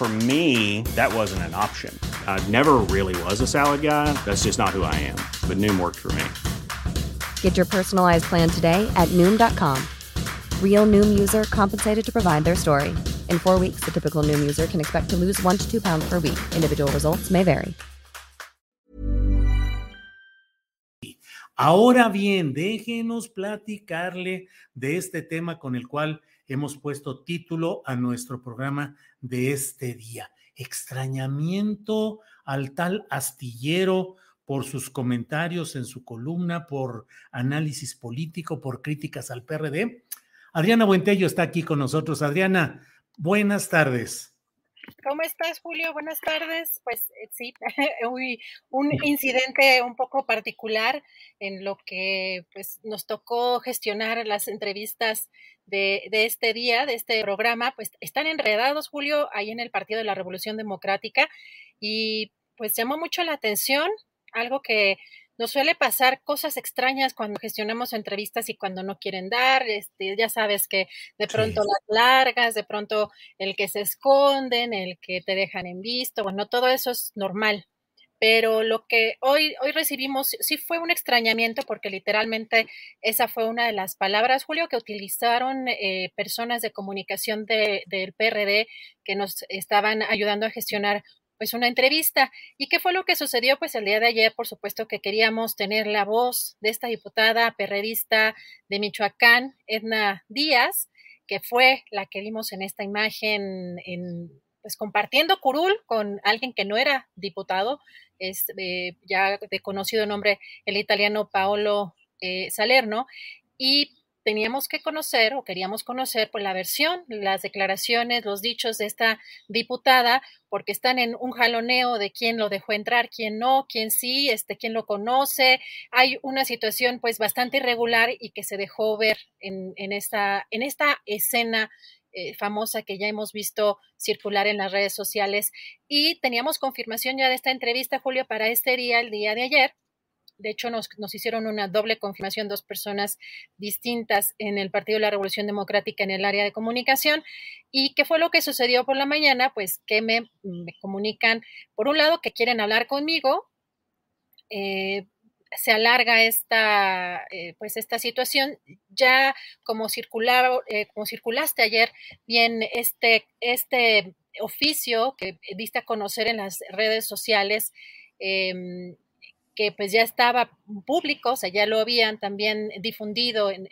For me, that wasn't an option. I never really was a salad guy. That's just not who I am. But Noom worked for me. Get your personalized plan today at Noom.com. Real Noom user compensated to provide their story. In four weeks, the typical Noom user can expect to lose one to two pounds per week. Individual results may vary. Ahora bien, déjenos platicarle de este tema con el cual hemos puesto título a nuestro programa de este día. Extrañamiento al tal astillero por sus comentarios en su columna, por análisis político, por críticas al PRD. Adriana Buentello está aquí con nosotros. Adriana, buenas tardes. ¿Cómo estás, Julio? Buenas tardes. Pues eh, sí, un incidente un poco particular en lo que pues, nos tocó gestionar las entrevistas de, de, este día, de este programa, pues están enredados, Julio, ahí en el Partido de la Revolución Democrática y pues llamó mucho la atención, algo que nos suele pasar cosas extrañas cuando gestionamos entrevistas y cuando no quieren dar, este, ya sabes que de pronto las largas, de pronto el que se esconden, el que te dejan en visto, bueno, todo eso es normal. Pero lo que hoy, hoy recibimos sí fue un extrañamiento porque literalmente esa fue una de las palabras, Julio, que utilizaron eh, personas de comunicación del PRD que nos estaban ayudando a gestionar pues una entrevista. ¿Y qué fue lo que sucedió? Pues el día de ayer, por supuesto que queríamos tener la voz de esta diputada perredista de Michoacán, Edna Díaz, que fue la que vimos en esta imagen en pues compartiendo curul con alguien que no era diputado, es eh, ya de conocido nombre el italiano Paolo eh, Salerno, y teníamos que conocer o queríamos conocer por la versión, las declaraciones, los dichos de esta diputada, porque están en un jaloneo de quién lo dejó entrar, quién no, quién sí, este, quién lo conoce. Hay una situación pues bastante irregular y que se dejó ver en, en esta, en esta escena eh, famosa que ya hemos visto circular en las redes sociales. Y teníamos confirmación ya de esta entrevista, Julio, para este día, el día de ayer de hecho, nos, hicieron una doble confirmación, dos personas distintas en el Partido de la Revolución Democrática en el área de comunicación. ¿Y qué fue lo que sucedió por la mañana? Pues que me, comunican, por un lado, que quieren hablar conmigo. Eh, se alarga esta, eh, pues esta situación. Ya como, circular, eh, como circulaste ayer, bien este, este oficio que diste a conocer en las redes sociales, em, que pues ya estaba público, o sea, ya lo habían también difundido en,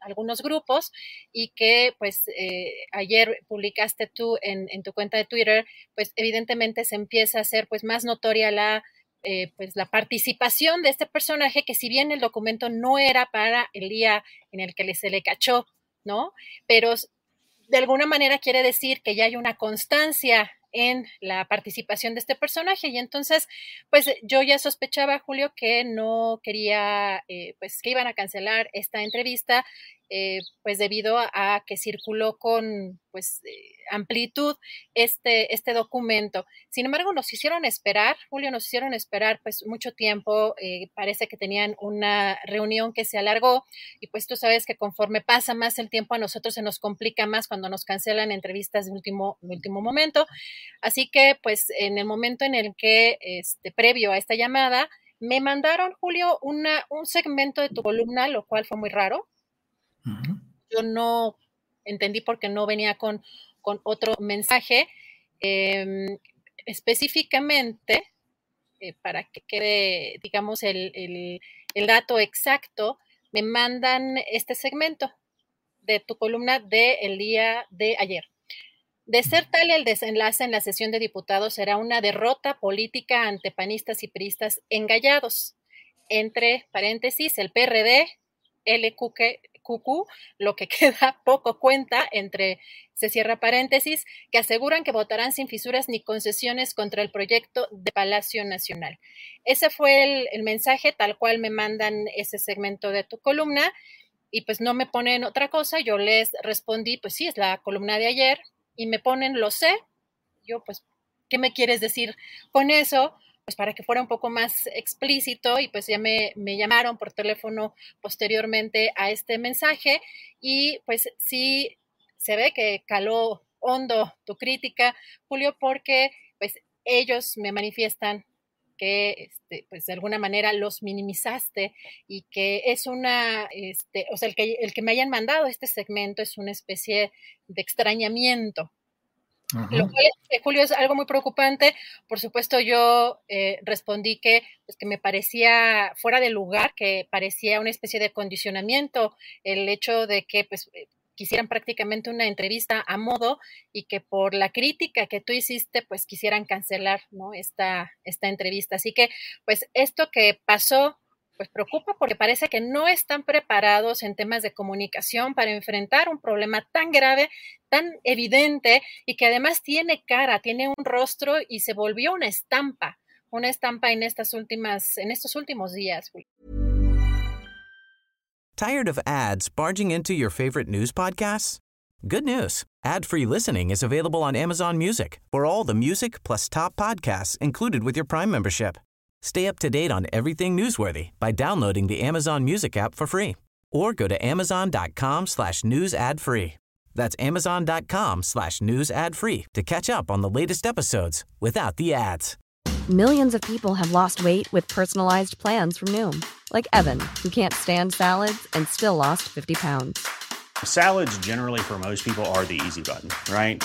algunos grupos y que pues eh, ayer publicaste tú en, tu cuenta de Twitter, pues evidentemente se empieza a hacer pues más notoria la eh, pues la participación de este personaje que si bien el documento no era para el día en el que se le cachó, ¿no? Pero de alguna manera quiere decir que ya hay una constancia en la participación de este personaje. Y entonces, pues yo ya sospechaba, Julio, que no quería, eh, pues que iban a cancelar esta entrevista eh, pues debido a, que circuló con pues eh, amplitud este, este documento. Sin embargo, nos hicieron esperar, Julio, nos hicieron esperar pues mucho tiempo, eh, parece que tenían una reunión que se alargó y pues tú sabes que conforme pasa más el tiempo a nosotros se nos complica más cuando nos cancelan entrevistas de último, último momento. Así que pues en el momento en el que, este, previo a esta llamada, me mandaron, Julio, una, un segmento de tu columna, lo cual fue muy raro. Yo no entendí porque no venía con, con otro mensaje. Em, específicamente, eh, para que quede, digamos, el, el, dato exacto, me mandan este segmento de tu columna del día de ayer. De ser tal el desenlace en la sesión de diputados será una derrota política ante panistas y priistas engallados. Entre paréntesis, el PRD, LQQ, lo que queda poco cuenta entre, se cierra paréntesis, que aseguran que votarán sin fisuras ni concesiones contra el proyecto de Palacio Nacional. Ese fue el, el mensaje tal cual me mandan ese segmento de tu columna y pues no me ponen otra cosa. Yo les respondí, pues sí, es la columna de ayer, y me ponen lo sé. Yo, pues, ¿qué me quieres decir con eso? Pues para que fuera un poco más explícito y pues ya me, me llamaron por teléfono posteriormente a este mensaje y pues sí se ve que caló hondo tu crítica, Julio, porque pues ellos me manifiestan que este, pues de alguna manera los minimizaste y que es una, este, o sea, el que, el que me hayan mandado este segmento es una especie de extrañamiento. Lo cual, eh, Julio, es algo muy preocupante. Por supuesto, yo eh, respondí que, pues, que me parecía fuera de lugar, que parecía una especie de condicionamiento el hecho de que pues, eh, quisieran prácticamente una entrevista a modo y que por la crítica que tú hiciste, pues quisieran cancelar ¿no? esta, esta entrevista. Así que, pues esto que pasó pues preocupa porque parece que no están preparados en temas de comunicación para enfrentar un problema tan grave, tan evidente y que además tiene cara, tiene un rostro y se volvió una estampa, una estampa en estas últimas, en estos últimos días. Tired of ads barging into your favorite news podcasts? Good news. Ad-free listening is available on Amazon Music. For all the music plus top podcasts included with your Prime membership. Stay up to date on everything newsworthy by downloading the Amazon Music app for free or go to amazon.com slash news ad free. That's amazon.com slash news ad free to catch up on the latest episodes without the ads. Millions of people have lost weight with personalized plans from Noom, like Evan, who can't stand salads and still lost 50 pounds. Salads generally for most people are the easy button, right?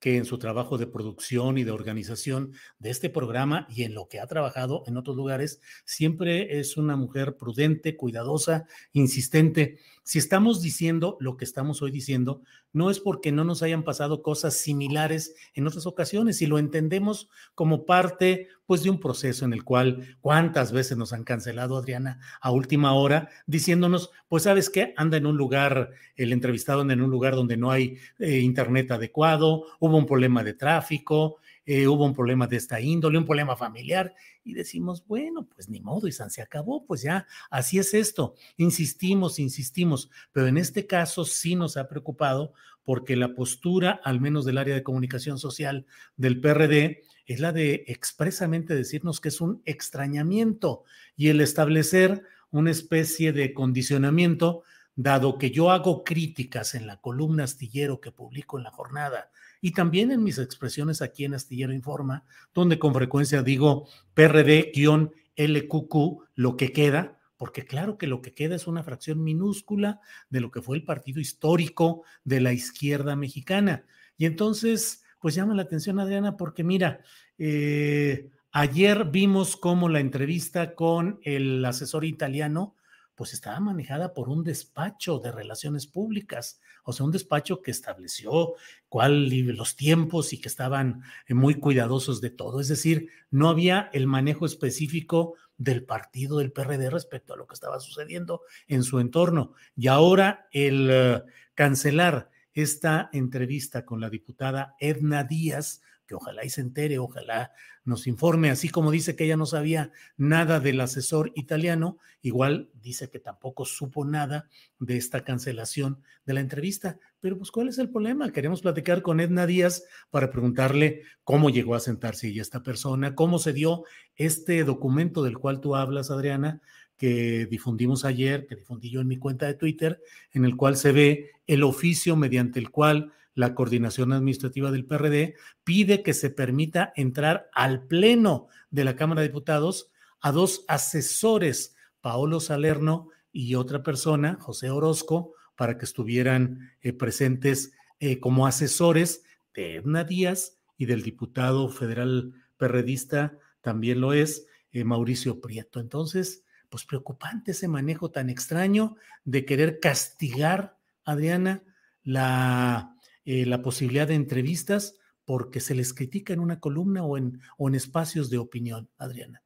que en su trabajo de producción y de organización de este programa y en lo que ha trabajado en otros lugares, siempre es una mujer prudente, cuidadosa, insistente. Si estamos diciendo lo que estamos hoy diciendo, no es porque no nos hayan pasado cosas similares en otras ocasiones y lo entendemos como parte pues de un proceso en el cual cuántas veces nos han cancelado Adriana a última hora diciéndonos, pues sabes qué, anda en un lugar, el entrevistado anda en un lugar donde no hay eh, internet adecuado, hubo un problema de tráfico, eh, hubo un problema de esta índole, un problema familiar, y decimos, bueno, pues ni modo, y se acabó, pues ya, así es esto. Insistimos, insistimos, pero en este caso sí nos ha preocupado porque la postura, al menos del área de comunicación social del PRD, es la de expresamente decirnos que es un extrañamiento y el establecer una especie de condicionamiento, dado que yo hago críticas en la columna astillero que publico en la jornada y también en mis expresiones aquí en Astillero Informa, donde con frecuencia digo PRD-LQQ, lo que queda, porque claro que lo que queda es una fracción minúscula de lo que fue el partido histórico de la izquierda mexicana. Y entonces, pues llama la atención, Adriana, porque mira, eh, ayer vimos cómo la entrevista con el asesor italiano, pues estaba manejada por un despacho de relaciones públicas, o sea, un despacho que estableció cuál los tiempos y que estaban eh, muy cuidadosos de todo. Es decir, no había el manejo específico del partido del PRD respecto a lo que estaba sucediendo en su entorno. Y ahora el eh, cancelar esta entrevista con la diputada Edna Díaz, que ojalá y se entere, ojalá nos informe, así como dice que ella no sabía nada del asesor italiano, igual dice que tampoco supo nada de esta cancelación de la entrevista. Pero pues, ¿cuál es el problema? Queremos platicar con Edna Díaz para preguntarle cómo llegó a sentarse y esta persona, cómo se dio este documento del cual tú hablas, Adriana, que difundimos ayer, que difundí yo en mi cuenta de Twitter, en el cual se ve el oficio mediante el cual la coordinación administrativa del PRD pide que se permita entrar al pleno de la Cámara de Diputados a dos asesores, Paolo Salerno y otra persona, José Orozco, para que estuvieran eh, presentes eh, como asesores de Edna Díaz y del diputado federal perredista, también lo es, eh, Mauricio Prieto. Entonces, pues preocupante ese manejo tan extraño de querer castigar, Adriana, la, eh, la posibilidad de entrevistas porque se les critica en una columna o en, o en espacios de opinión, Adriana.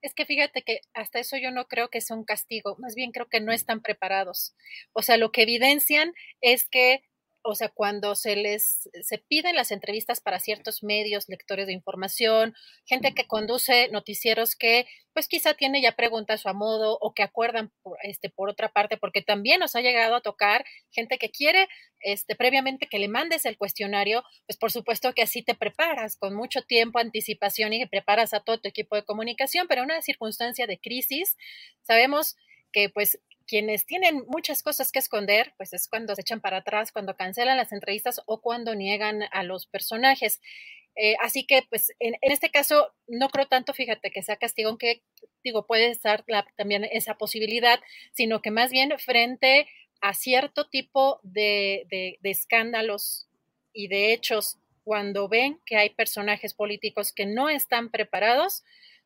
Es que fíjate que hasta eso yo no creo que sea un castigo, más bien creo que no están preparados. O sea, lo que evidencian es que o sea, cuando se les se piden las entrevistas para ciertos medios, lectores de información, gente que conduce noticieros que pues quizá tiene ya preguntas a modo o que acuerdan por, este por otra parte, porque también nos ha llegado a tocar gente que quiere este previamente que le mandes el cuestionario, pues por supuesto que así te preparas con mucho tiempo, anticipación y preparas a todo tu equipo de comunicación, pero en una circunstancia de crisis sabemos que pues quienes tienen muchas cosas que esconder, pues es cuando se echan para atrás, cuando cancelan las entrevistas o cuando niegan a los personajes. Eh, así que, pues, en, este caso, no creo tanto, fíjate, que sea castigo, aunque, digo, puede estar también esa posibilidad, sino que más bien frente a cierto tipo de, de escándalos y de hechos, cuando ven que hay personajes políticos que no están preparados,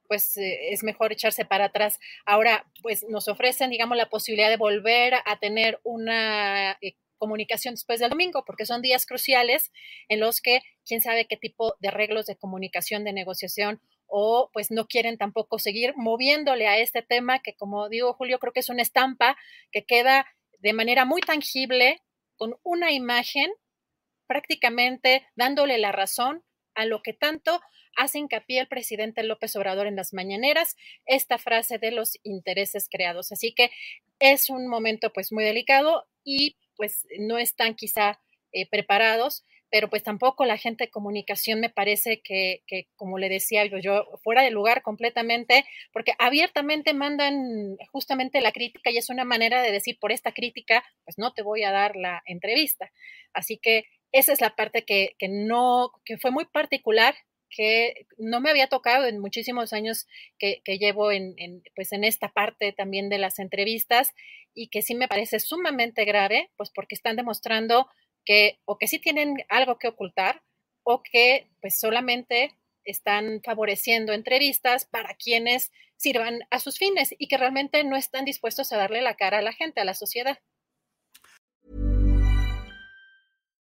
pues eh, es mejor echarse para atrás. Ahora, pues nos ofrecen, digamos, la posibilidad de volver a tener una eh, comunicación después del domingo, porque son días cruciales en los que quién sabe qué tipo de arreglos de comunicación, de negociación o pues no quieren tampoco seguir moviéndole a este tema que como digo Julio creo que es una estampa que queda de manera muy tangible con una imagen prácticamente dándole la razón a lo que tanto hace hincapié el presidente López Obrador en las mañaneras, esta frase de los intereses creados. Así que es un momento pues muy delicado y pues no están quizá eh, preparados, pero pues tampoco la gente de comunicación me parece que, que, como le decía yo, yo, fuera de lugar completamente, porque abiertamente mandan justamente la crítica y es una manera de decir, por esta crítica, pues no te voy a dar la entrevista. Así que esa es la parte que, que no, que fue muy particular que no me había tocado en muchísimos años que, llevo en, pues en esta parte también de las entrevistas y que sí me parece sumamente grave, pues porque están demostrando que o que sí tienen algo que ocultar o que pues solamente están favoreciendo entrevistas para quienes sirvan a sus fines y que realmente no están dispuestos a darle la cara a la gente, a la sociedad.